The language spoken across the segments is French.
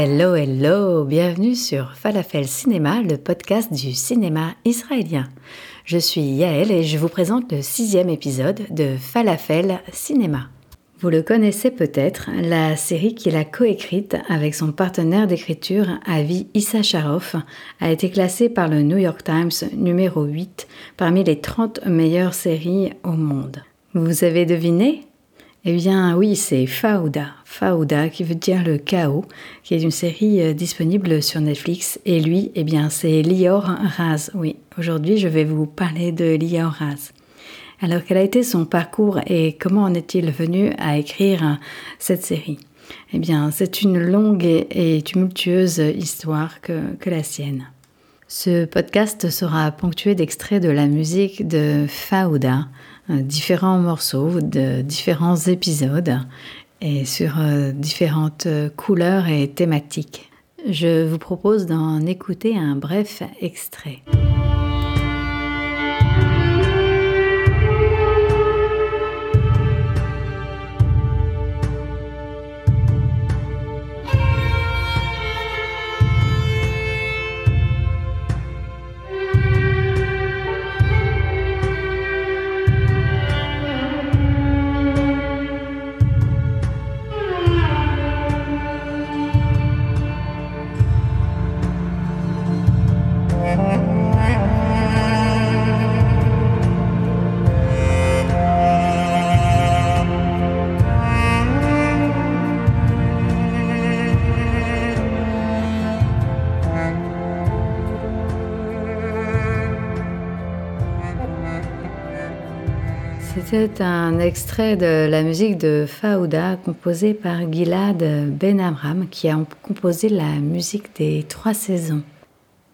Hello, hello, bienvenue sur Falafel Cinéma, le podcast du cinéma israélien. Je suis Yael et je vous présente le sixième épisode de Falafel Cinéma. Vous le connaissez peut-être, la série qu'il a coécrite avec son partenaire d'écriture Avi Issa Sharoff a été classée par le New York Times numéro 8 parmi les 30 meilleures séries au monde. Vous avez deviné eh bien oui, c'est Fauda. Fauda qui veut dire le chaos, qui est une série euh, disponible sur Netflix. Et lui, eh bien c'est Lior Raz. Oui, aujourd'hui je vais vous parler de Lior Raz. Alors quel a été son parcours et comment en est-il venu à écrire euh, cette série? Eh bien c'est une longue et, tumultueuse histoire que, la sienne. Ce podcast sera ponctué d'extraits de la musique de Fauda, euh, différents morceaux de différents épisodes et sur euh, différentes couleurs et thématiques. Je vous propose d'en écouter un bref extrait. C'était un extrait de la musique de Faouda composée par Gilad Ben Amram qui a composé la musique des trois saisons.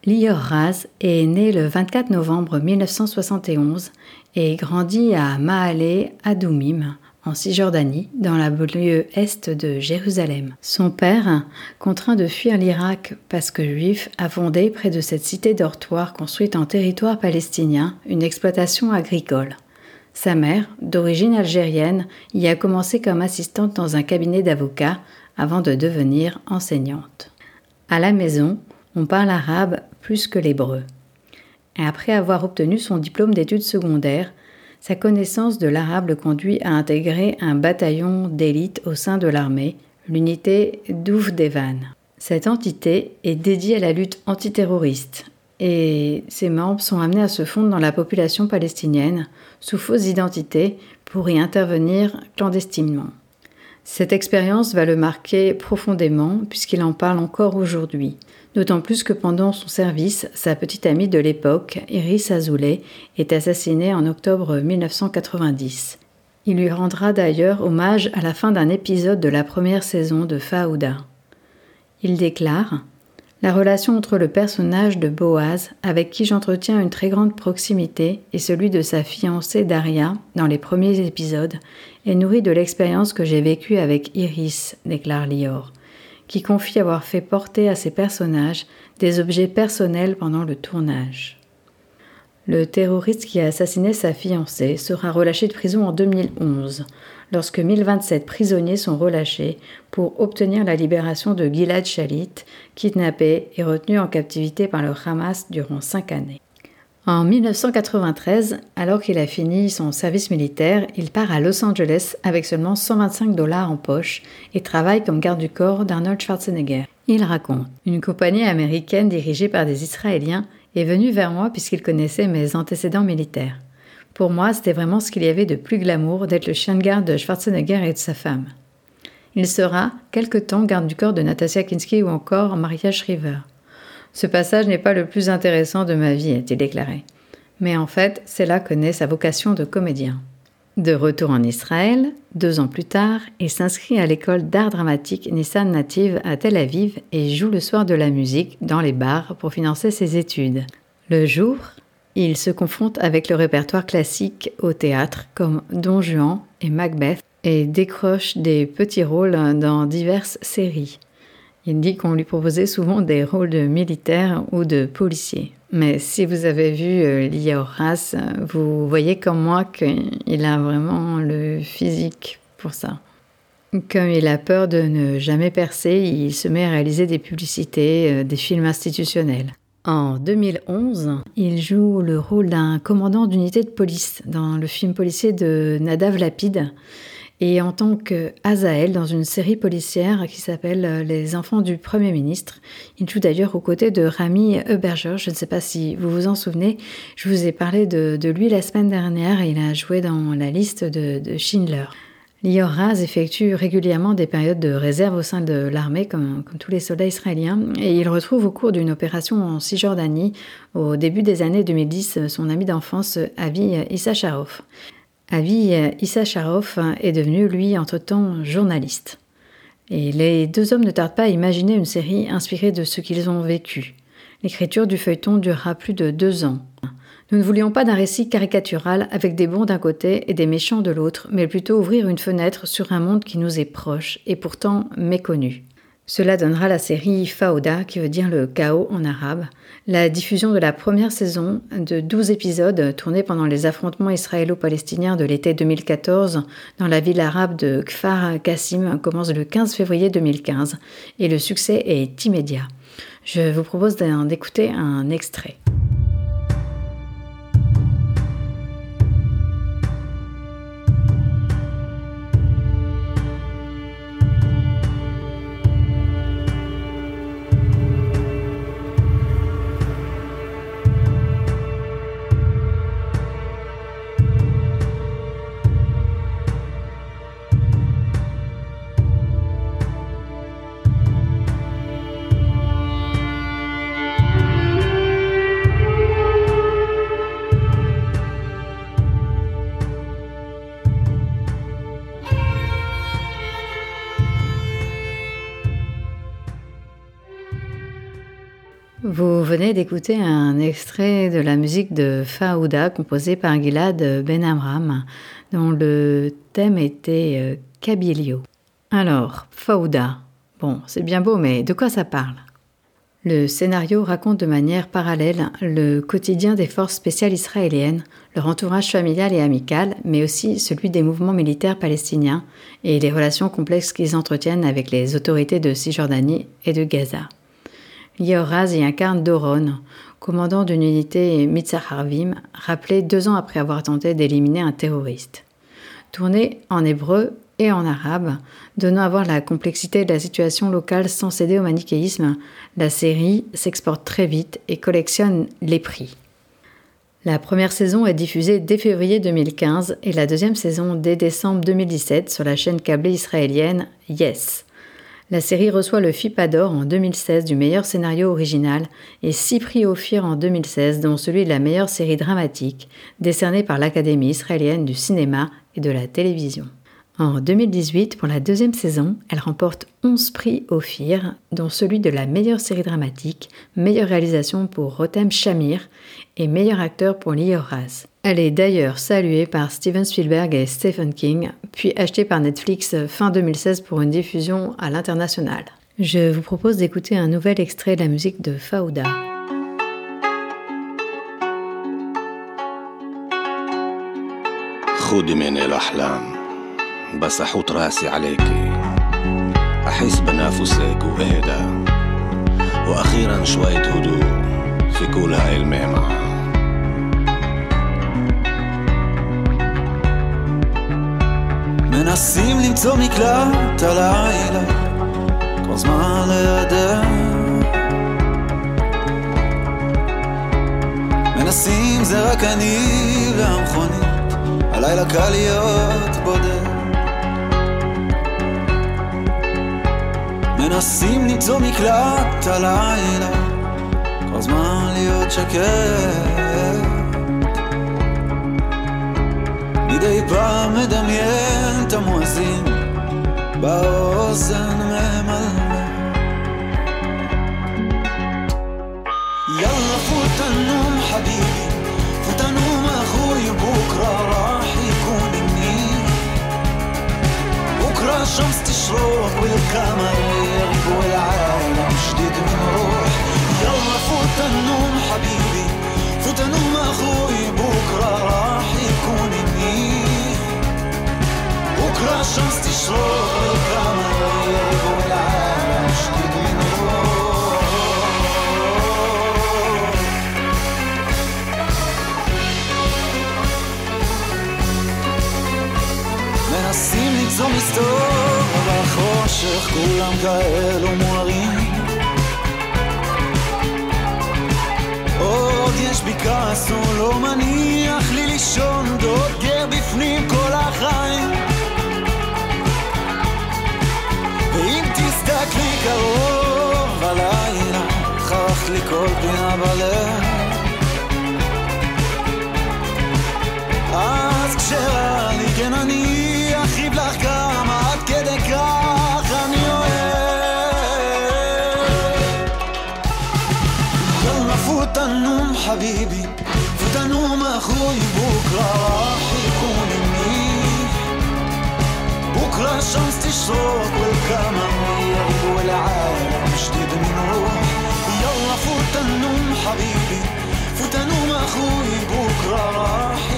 Lior Raz est né le 24 novembre 1971 et grandit à Maale Adoumim, en Cisjordanie, dans la banlieue est de Jérusalem. Son père, contraint de fuir l'Irak parce que juif, a fondé près de cette cité dortoir construite en territoire palestinien une exploitation agricole. Sa mère, d'origine algérienne, y a commencé comme assistante dans un cabinet d'avocats avant de devenir enseignante. À la maison, on parle arabe plus que l'hébreu. Après avoir obtenu son diplôme d'études secondaires, sa connaissance de l'arabe le conduit à intégrer un bataillon d'élite au sein de l'armée, l'unité Douf Devan. Cette entité est dédiée à la lutte antiterroriste et ses membres sont amenés à se fondre dans la population palestinienne sous fausse identité pour y intervenir clandestinement. Cette expérience va le marquer profondément puisqu'il en parle encore aujourd'hui, d'autant plus que pendant son service, sa petite amie de l'époque, Iris Azoulay, est assassinée en octobre 1990. Il lui rendra d'ailleurs hommage à la fin d'un épisode de la première saison de Faouda. Il déclare la relation entre le personnage de Boaz, avec qui j'entretiens une très grande proximité, et celui de sa fiancée Daria, dans les premiers épisodes, est nourrie de l'expérience que j'ai vécue avec Iris, déclare Lior, qui confie avoir fait porter à ses personnages des objets personnels pendant le tournage. Le terroriste qui a assassiné sa fiancée sera relâché de prison en 2011, lorsque 1027 prisonniers sont relâchés pour obtenir la libération de Gilad Shalit, kidnappé et retenu en captivité par le Hamas durant cinq années. En 1993, alors qu'il a fini son service militaire, il part à Los Angeles avec seulement 125 dollars en poche et travaille comme garde du corps d'Arnold Schwarzenegger. Il raconte Une compagnie américaine dirigée par des Israéliens est venu vers moi puisqu'il connaissait mes antécédents militaires. Pour moi, c'était vraiment ce qu'il y avait de plus glamour d'être le chien de garde de Schwarzenegger et de sa femme. Il sera, quelque temps, garde du corps de Natasha Kinski ou encore Maria Shriver. Ce passage n'est pas le plus intéressant de ma vie, a-t-il déclaré. Mais en fait, c'est là que naît sa vocation de comédien. De retour en Israël, deux ans plus tard, il s'inscrit à l'école d'art dramatique Nissan Native à Tel Aviv et joue le soir de la musique dans les bars pour financer ses études. Le jour, il se confronte avec le répertoire classique au théâtre comme Don Juan et Macbeth et décroche des petits rôles dans diverses séries. Il dit qu'on lui proposait souvent des rôles de militaire ou de policier. Mais si vous avez vu euh, Lia Horace, vous voyez comme moi qu'il a vraiment le physique pour ça. Comme il a peur de ne jamais percer, il se met à réaliser des publicités, euh, des films institutionnels. En 2011, il joue le rôle d'un commandant d'unité de police dans le film policier de Nadav Lapide et en tant que Azael dans une série policière qui s'appelle euh, Les enfants du Premier ministre. Il joue d'ailleurs aux côtés de Rami Eberger. Je ne sais pas si vous vous en souvenez. Je vous ai parlé de, lui la semaine dernière. Il a joué dans la liste de, de Schindler. Lior Raz effectue régulièrement des périodes de réserve au sein de l'armée, comme, comme, tous les soldats israéliens, et il retrouve au cours d'une opération en Cisjordanie, au début des années 2010, son ami d'enfance Avi Issacharov. Avi Issacharov est devenu, lui, entre-temps, journaliste. Et les deux hommes ne tardent pas à imaginer une série inspirée de ce qu'ils ont vécu. L'écriture du feuilleton durera plus de deux ans. Nous ne voulions pas d'un récit caricatural avec des bons d'un côté et des méchants de l'autre, mais plutôt ouvrir une fenêtre sur un monde qui nous est proche et pourtant méconnu. Cela donnera la série Fauda, qui veut dire le chaos en arabe, la diffusion de la première saison de 12 épisodes tournés pendant les affrontements israélo-palestiniens de l'été 2014 dans la ville arabe de Kfar Kassim commence le 15 février 2015 et le succès est immédiat. Je vous propose d'écouter un extrait. D'écouter un extrait de la musique de Faouda composée par Gilad Ben Amram, dont le thème était euh, Kabilio. Alors, Faouda. Bon, c'est bien beau, mais de quoi ça parle? Le scénario raconte de manière parallèle le quotidien des forces spéciales israéliennes, leur entourage familial et amical, mais aussi celui des mouvements militaires palestiniens et les relations complexes qu'ils entretiennent avec les autorités de Cisjordanie et de Gaza. Yoraz y incarne Doron, commandant d'une unité Mitzaharvim, rappelé deux ans après avoir tenté d'éliminer un terroriste. Tourné en hébreu et en arabe, donnant à voir la complexité de la situation locale sans céder au manichéisme, la série s'exporte très vite et collectionne les prix. La première saison est diffusée dès février 2015 et la deuxième saison dès décembre 2017 sur la chaîne câblée israélienne Yes. La série reçoit le FIPA d'or en 2016 du meilleur scénario original et six prix Ophir en 2016, dont celui de la meilleure série dramatique, décerné par l'Académie israélienne du cinéma et de la télévision. En 2018, pour la deuxième saison, elle remporte 11 prix Ophir, dont celui de la meilleure série dramatique, meilleure réalisation pour Rotem Shamir et meilleur acteur pour Lior Raz. Elle est d'ailleurs saluée par Steven Spielberg et Stephen King, puis achetée par Netflix fin 2016 pour une diffusion à l'international. Je vous propose d'écouter un nouvel extrait de la musique de Fauda. خذي من الأحلام بس أحط راسي عليكي أحس بنفسك وأهدى وأخيرا شوية هدوء في كل هاي الميمة מנסים למצוא מקלט הלילה, כל זמן לידע. מנסים זה רק אני והמכונית, הלילה קל להיות בודד. מנסים למצוא מקלט הלילה, כל זמן להיות שקט. מדי פעם מדמיין את המואזין באוזן ממלמל يلا فوت النوم حبيبي فوت النوم اخوي بكره راح يكون منيح بكره الشمس تشرق والقمر يغيب والعالم جديد من روح يلا فوت النوم حبيبي فوت النوم اخوي بكره راح يكون منيح Proszę ścisz roka mojego laśki ginło מנסים למצוא מסתור בחושך כולם כאלו מוארים. עוד יש בי כעס, הוא לא מניח לי לישון, דוגר בפנים כל החיים. רק לי קרוב הלילה, חרך לי כל פינה בלב. אז כשרע לי, כן אני אחיב לך כמה עד כדי כך אני אוהב. יאללה פותנום חביבי, ותנום אחוי בוקרה רחי بكره الشمس تشرق والقمر يغيب والعالم جديد من روح يلا فوت النوم حبيبي فوت النوم أخوي بكره راح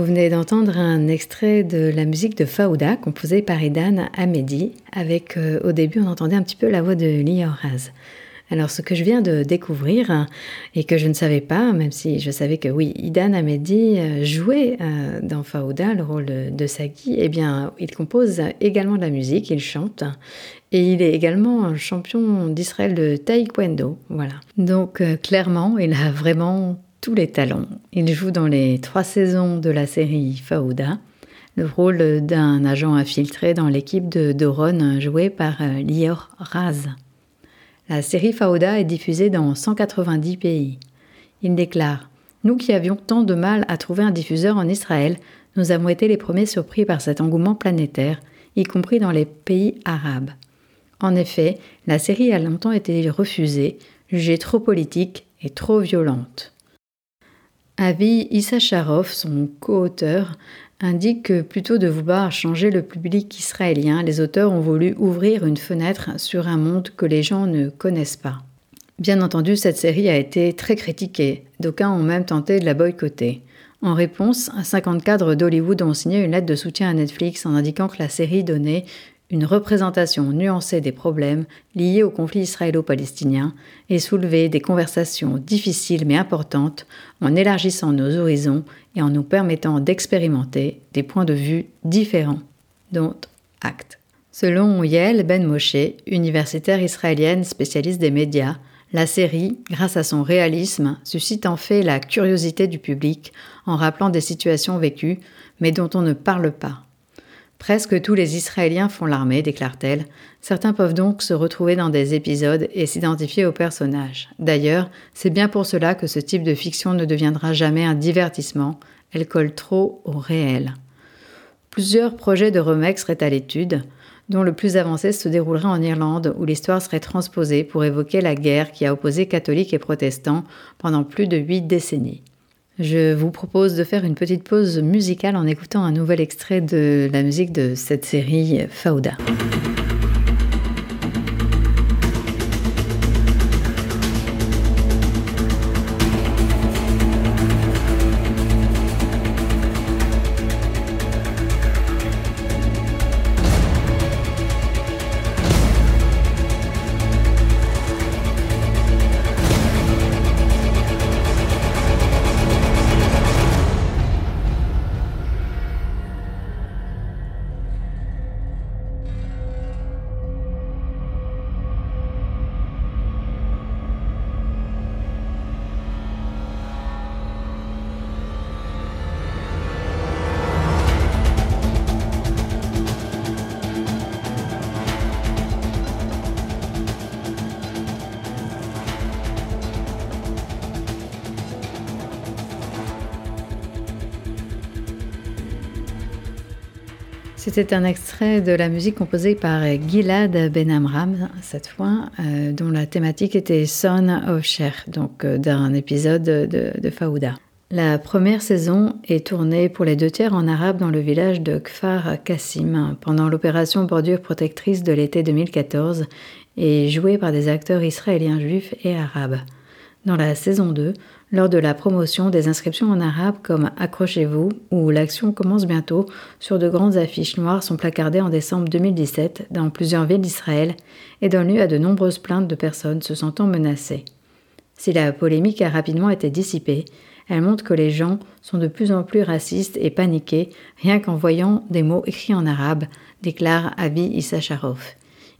Vous venez d'entendre un extrait de la musique de Faouda, composée par Idan Hamedi, avec euh, au début on entendait un petit peu la voix de Raz. Alors ce que je viens de découvrir hein, et que je ne savais pas, même si je savais que oui, Idan Hamedi euh, jouait euh, dans Faouda le rôle de Sagi, eh bien il compose également de la musique, il chante et il est également un champion d'Israël de taekwondo. Voilà. Donc clairement, il a vraiment tous les talents. Il joue dans les trois saisons de la série Faouda le rôle d'un agent infiltré dans l'équipe de Doron joué par euh, Lior Raz. La série Faouda est diffusée dans 190 pays. Il déclare Nous qui avions tant de mal à trouver un diffuseur en Israël, nous avons été les premiers surpris par cet engouement planétaire, y compris dans les pays arabes. En effet, la série a longtemps été refusée, jugée trop politique et trop violente. Avi Issacharov, son co-auteur, indique que plutôt de vouloir changer le public israélien, les auteurs ont voulu ouvrir une fenêtre sur un monde que les gens ne connaissent pas. Bien entendu, cette série a été très critiquée. D'aucuns ont même tenté de la boycotter. En réponse, 50 cadres d'Hollywood ont signé une lettre de soutien à Netflix en indiquant que la série donnait une représentation nuancée des problèmes liés au conflit israélo-palestinien et soulevait des conversations difficiles mais importantes en élargissant nos horizons et en nous permettant d'expérimenter des points de vue différents. Dont acte. Selon Yael Ben Moshe, universitaire israélienne spécialiste des médias, la série, grâce à son réalisme, suscite en fait la curiosité du public en rappelant des situations vécues mais dont on ne parle pas. Presque tous les Israéliens font l'armée, déclare-t-elle. Certains peuvent donc se retrouver dans des épisodes et s'identifier aux personnages. D'ailleurs, c'est bien pour cela que ce type de fiction ne deviendra jamais un divertissement. Elle colle trop au réel. Plusieurs projets de remake seraient à l'étude, dont le plus avancé se déroulerait en Irlande, où l'histoire serait transposée pour évoquer la guerre qui a opposé catholiques et protestants pendant plus de huit décennies. Je vous propose de faire une petite pause musicale en écoutant un nouvel extrait de la musique de cette série Fauda. C'était un extrait de la musique composée par Gilad Ben Amram, cette fois, euh, dont la thématique était Son of Cher, donc euh, d'un épisode de, de Faouda. La première saison est tournée pour les deux tiers en arabe dans le village de Kfar Kassim pendant l'opération Bordure protectrice de l'été 2014 et jouée par des acteurs israéliens juifs et arabes. Dans la saison 2, lors de la promotion des inscriptions en arabe comme Accrochez-vous ou L'action commence bientôt, sur de grandes affiches noires sont placardées en décembre 2017 dans plusieurs villes d'Israël et donnent lieu à de nombreuses plaintes de personnes se sentant menacées. Si la polémique a rapidement été dissipée, elle montre que les gens sont de plus en plus racistes et paniqués rien qu'en voyant des mots écrits en arabe, déclare Avi Issacharov.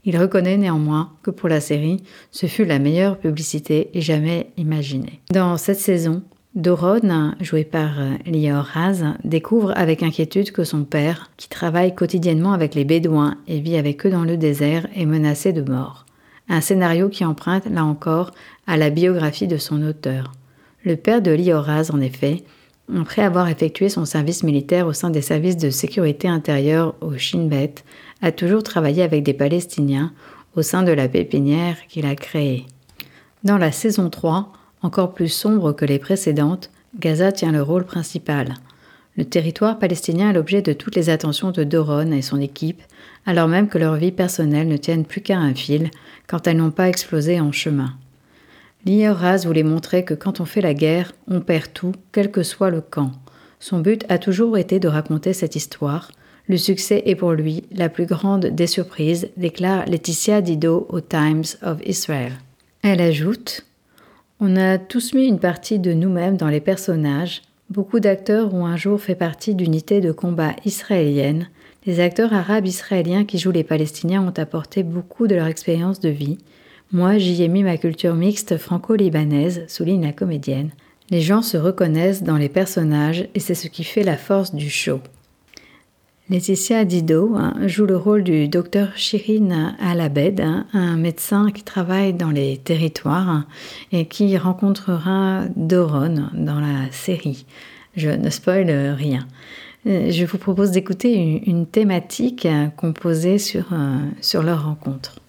Il reconnaît néanmoins que pour la série, ce fut la meilleure publicité jamais imaginée. Dans cette saison, Doron, joué par euh, Lior Raz, découvre avec inquiétude que son père, qui travaille quotidiennement avec les Bédouins et vit avec eux dans le désert, est menacé de mort. Un scénario qui emprunte, là encore, à la biographie de son auteur. Le père de Lior Raz, en effet, après avoir effectué son service militaire au sein des services de sécurité intérieure au Shin Bet, a toujours travaillé avec des Palestiniens au sein de la pépinière qu'il a créée. Dans la saison 3, encore plus sombre que les précédentes, Gaza tient le rôle principal. Le territoire palestinien est l'objet de toutes les attentions de Doron et son équipe, alors même que leur vie personnelle ne tiennent plus qu'à un fil quand elles n'ont pas explosé en chemin. Lior Raz voulait montrer que quand on fait la guerre, on perd tout, quel que soit le camp. Son but a toujours été de raconter cette histoire, le succès est pour lui la plus grande des surprises, déclare Laetitia Dido au Times of Israel. Elle ajoute On a tous mis une partie de nous-mêmes dans les personnages. Beaucoup d'acteurs ont un jour fait partie d'unités de combat israéliennes. Les acteurs arabes israéliens qui jouent les Palestiniens ont apporté beaucoup de leur expérience de vie. Moi, j'y ai mis ma culture mixte franco-libanaise, souligne la comédienne. Les gens se reconnaissent dans les personnages et c'est ce qui fait la force du show. Laetitia Dido hein, joue le rôle du docteur Shirin Alabed, hein, un médecin qui travaille dans les territoires hein, et qui rencontrera Doron dans la série. Je ne spoil rien. Euh, je vous propose d'écouter une, thématique composée euh, sur leur rencontre.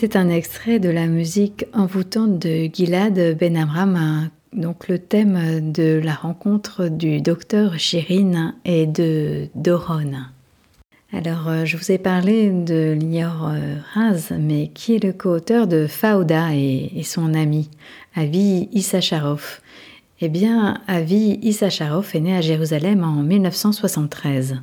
C'était un extrait de la musique envoûtante de Gilad Ben Amram, donc le thème de la rencontre du docteur Shirin et de Doron. Alors, euh, je vous ai parlé de Lior euh, Raz, mais qui est le co-auteur de Fauda et, et, son ami, Avi Issacharov Eh bien, Avi Issacharov est né à Jérusalem en 1973.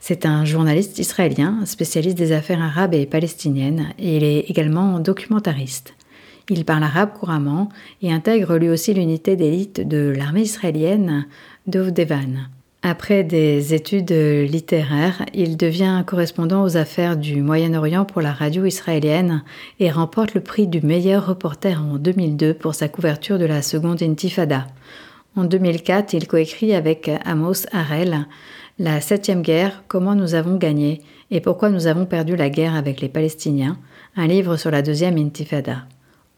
C'est un journaliste israélien, spécialiste des affaires arabes et palestiniennes, et il est également documentariste. Il parle arabe couramment et intègre lui aussi l'unité d'élite de l'armée israélienne d'Ovdevan. Après des études littéraires, il devient correspondant aux affaires du Moyen-Orient pour la radio israélienne et remporte le prix du meilleur reporter en 2002 pour sa couverture de la seconde intifada. En 2004, il coécrit avec Amos Harel La septième guerre, comment nous avons gagné et pourquoi nous avons perdu la guerre avec les Palestiniens, un livre sur la deuxième intifada.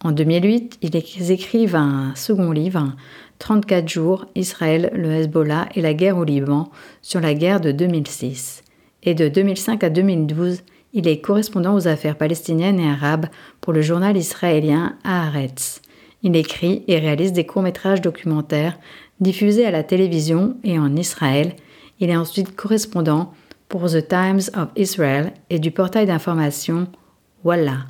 En 2008, ils écrivent un second livre, 34 jours, Israël, le Hezbollah et la guerre au Liban, sur la guerre de 2006. Et de 2005 à 2012, il est correspondant aux affaires palestiniennes et arabes pour le journal israélien Haaretz. Il écrit et réalise des courts-métrages documentaires diffusés à la télévision et en Israël. Il est ensuite correspondant pour The Times of Israel et du portail d'information Wallah.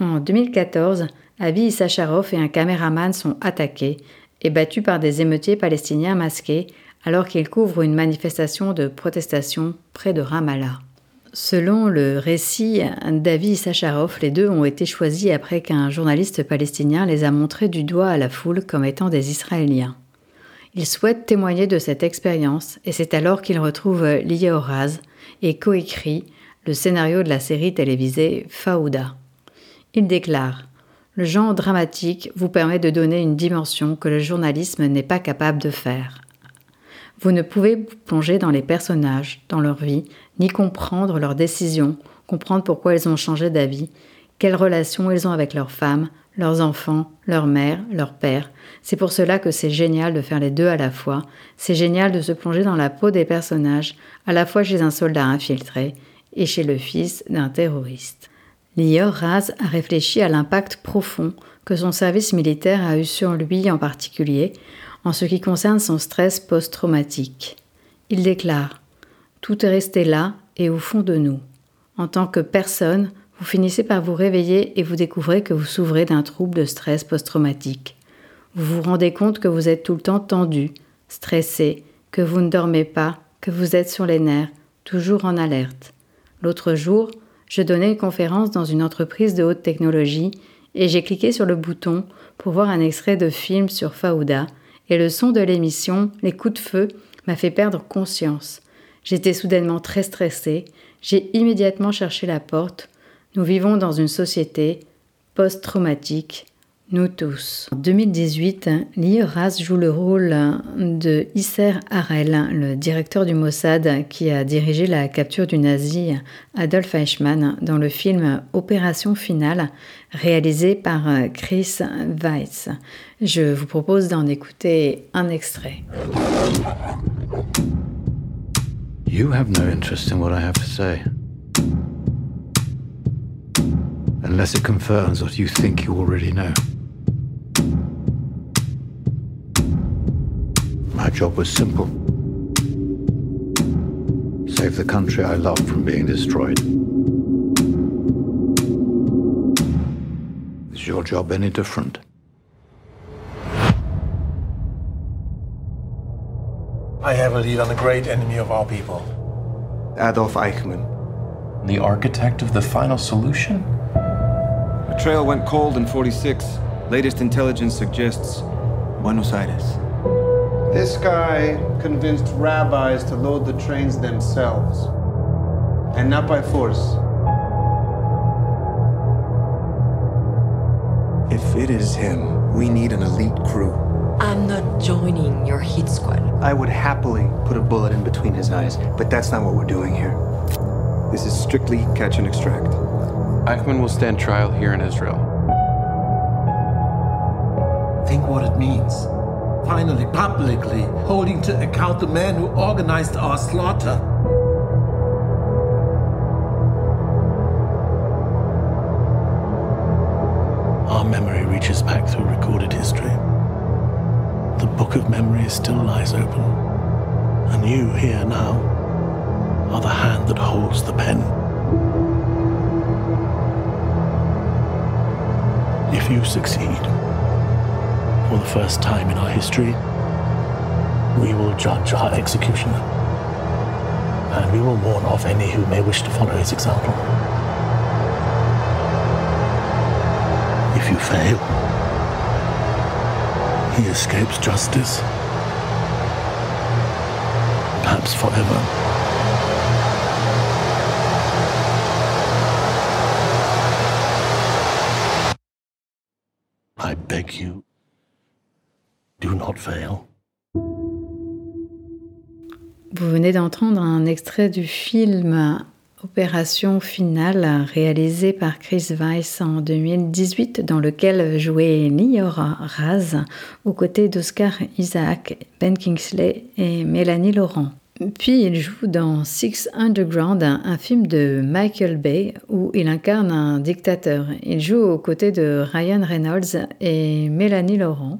En 2014, Avi Issacharov et un caméraman sont attaqués et battus par des émeutiers palestiniens masqués alors qu'ils couvrent une manifestation de protestation près de Ramallah. Selon le récit d'Avi Issacharov, les deux ont été choisis après qu'un journaliste palestinien les a montrés du doigt à la foule comme étant des Israéliens. Il souhaite témoigner de cette expérience et c'est alors qu'il retrouve Lié Horaz et coécrit le scénario de la série télévisée Faouda. Il déclare Le genre dramatique vous permet de donner une dimension que le journalisme n'est pas capable de faire. Vous ne pouvez vous plonger dans les personnages, dans leur vie, ni comprendre leurs décisions, comprendre pourquoi ils ont changé d'avis, quelles relations ils ont avec leurs femmes, leurs enfants, leur mère, leur père. C'est pour cela que c'est génial de faire les deux à la fois. C'est génial de se plonger dans la peau des personnages, à la fois chez un soldat infiltré et chez le fils d'un terroriste. Lior Raz a réfléchi à l'impact profond que son service militaire a eu sur lui en particulier en ce qui concerne son stress post-traumatique. Il déclare Tout est resté là et au fond de nous. En tant que personne, vous finissez par vous réveiller et vous découvrez que vous souffrez d'un trouble de stress post-traumatique. Vous vous rendez compte que vous êtes tout le temps tendu, stressé, que vous ne dormez pas, que vous êtes sur les nerfs, toujours en alerte. L'autre jour, je donnais une conférence dans une entreprise de haute technologie et j'ai cliqué sur le bouton pour voir un extrait de film sur Faouda et le son de l'émission, les coups de feu, m'a fait perdre conscience. J'étais soudainement très stressée, j'ai immédiatement cherché la porte. Nous vivons dans une société post-traumatique nous tous. En 2018, Lior Raz joue le rôle de Isser Harel, le directeur du Mossad qui a dirigé la capture du nazi Adolf Eichmann dans le film Opération Finale, réalisé par Chris Weiss. Je vous propose d'en écouter un extrait. You have no interest in what I have to say. Unless it confirms what you think you already know. My job was simple save the country I love from being destroyed. Is your job any different? I have a lead on a great enemy of our people Adolf Eichmann. The architect of the final solution? The trail went cold in 46. Latest intelligence suggests Buenos Aires. This guy convinced rabbis to load the trains themselves, and not by force. If it is him, we need an elite crew. I'm not joining your hit squad. I would happily put a bullet in between his eyes, but that's not what we're doing here. This is strictly catch and extract. Eichmann will stand trial here in Israel. Think what it means finally publicly holding to account the man who organized our slaughter. Our memory reaches back through recorded history. The book of memory still lies open, and you here now are the hand that holds the pen. If you succeed, for the first time in our history, we will judge our executioner. And we will warn off any who may wish to follow his example. If you fail, he escapes justice. Perhaps forever. Vous venez d'entendre un extrait du film Opération Finale réalisé par Chris Weiss en 2018 dans lequel jouait Liora Raz aux côtés d'Oscar Isaac, Ben Kingsley et Mélanie Laurent. Puis il joue dans Six Underground, un film de Michael Bay où il incarne un dictateur. Il joue aux côtés de Ryan Reynolds et Mélanie Laurent.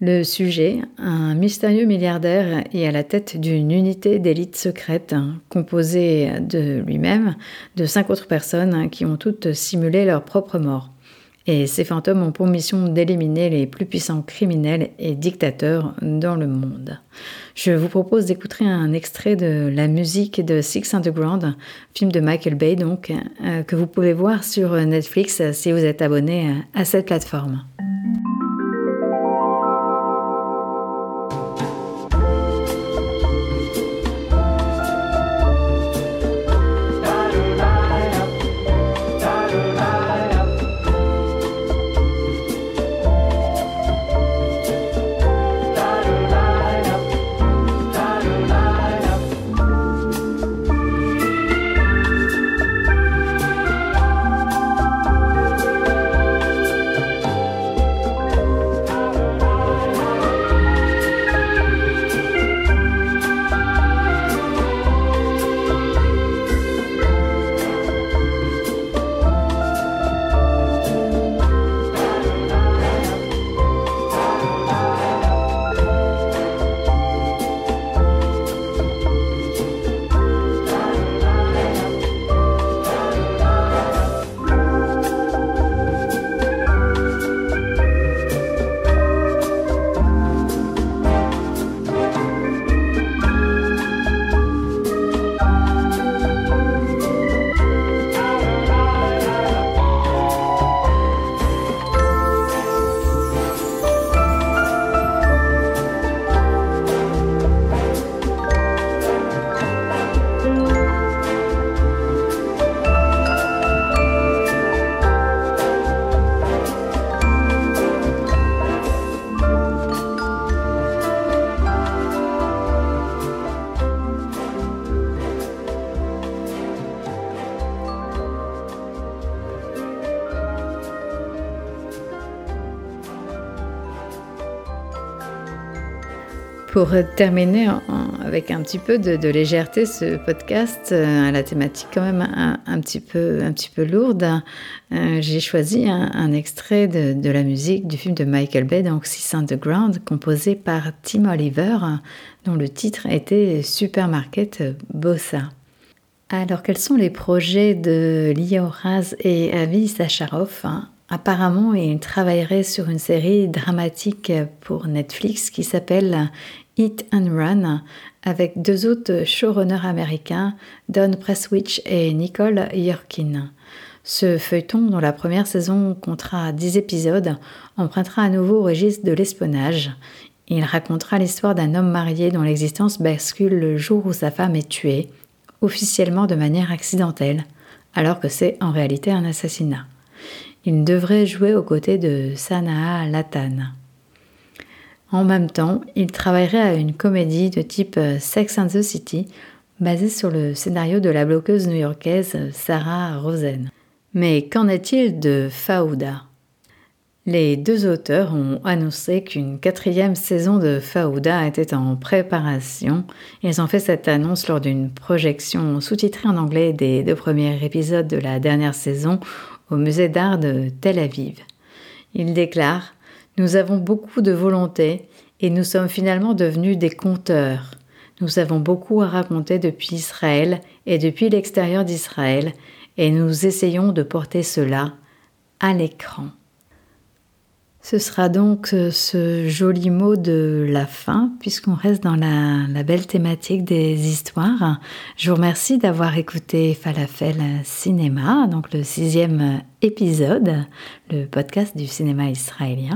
Le sujet, un mystérieux milliardaire est à la tête d'une unité d'élite secrète composée de lui-même, de cinq autres personnes qui ont toutes simulé leur propre mort. Et ces fantômes ont pour mission d'éliminer les plus puissants criminels et dictateurs dans le monde. Je vous propose d'écouter un extrait de la musique de Six Underground, film de Michael Bay donc, euh, que vous pouvez voir sur Netflix si vous êtes abonné à cette plateforme. Pour terminer avec un petit peu de, légèreté ce podcast, euh, à la thématique quand même un, petit, peu, un petit peu lourde, euh, j'ai choisi un, extrait de, la musique du film de Michael Bay, donc Six Underground, composé par Tim Oliver, dont le titre était Supermarket Bossa. Alors, quels sont les projets de Lia Raz et Avi Sacharov Apparemment, il travaillerait sur une série dramatique pour Netflix qui s'appelle Hit and Run avec deux autres showrunners américains, Don Presswich et Nicole Yorkin. Ce feuilleton, dont la première saison comptera 10 épisodes, empruntera à nouveau au registre de l'espionnage. Il racontera l'histoire d'un homme marié dont l'existence bascule le jour où sa femme est tuée, officiellement de manière accidentelle, alors que c'est en réalité un assassinat. Il devrait jouer aux côtés de Sanaa Latane. En même temps, il travaillerait à une comédie de type euh, Sex and the City, basée sur le scénario de la bloqueuse new-yorkaise Sarah Rosen. Mais qu'en est-il de Faouda Les deux auteurs ont annoncé qu'une quatrième saison de Faouda était en préparation. Ils ont fait cette annonce lors d'une projection sous-titrée en anglais des deux premiers épisodes de la dernière saison au musée d'art de Tel Aviv. Ils déclarent nous avons beaucoup de volonté et nous sommes finalement devenus des conteurs. Nous avons beaucoup à raconter depuis Israël et depuis l'extérieur d'Israël et nous essayons de porter cela à l'écran. Ce sera donc euh, ce joli mot de la fin, puisqu'on reste dans la, belle thématique des histoires. Je vous remercie d'avoir écouté Falafel Cinéma, donc le sixième épisode, le podcast du cinéma israélien.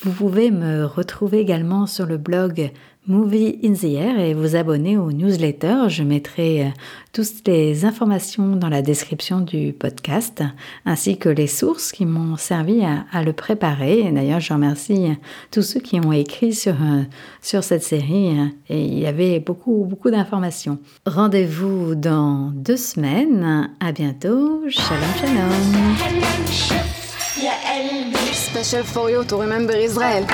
Vous pouvez me retrouver également sur le blog Movie in the Air et vous abonner au newsletter. Je mettrai euh, toutes les informations dans la description du podcast, ainsi que les sources qui m'ont servi à, le préparer. D'ailleurs, je remercie tous ceux qui ont écrit sur, euh, sur cette série et il y avait beaucoup, beaucoup d'informations. Rendez-vous dans deux semaines. À bientôt. Shalom, shalom. Special for you to remember Israel.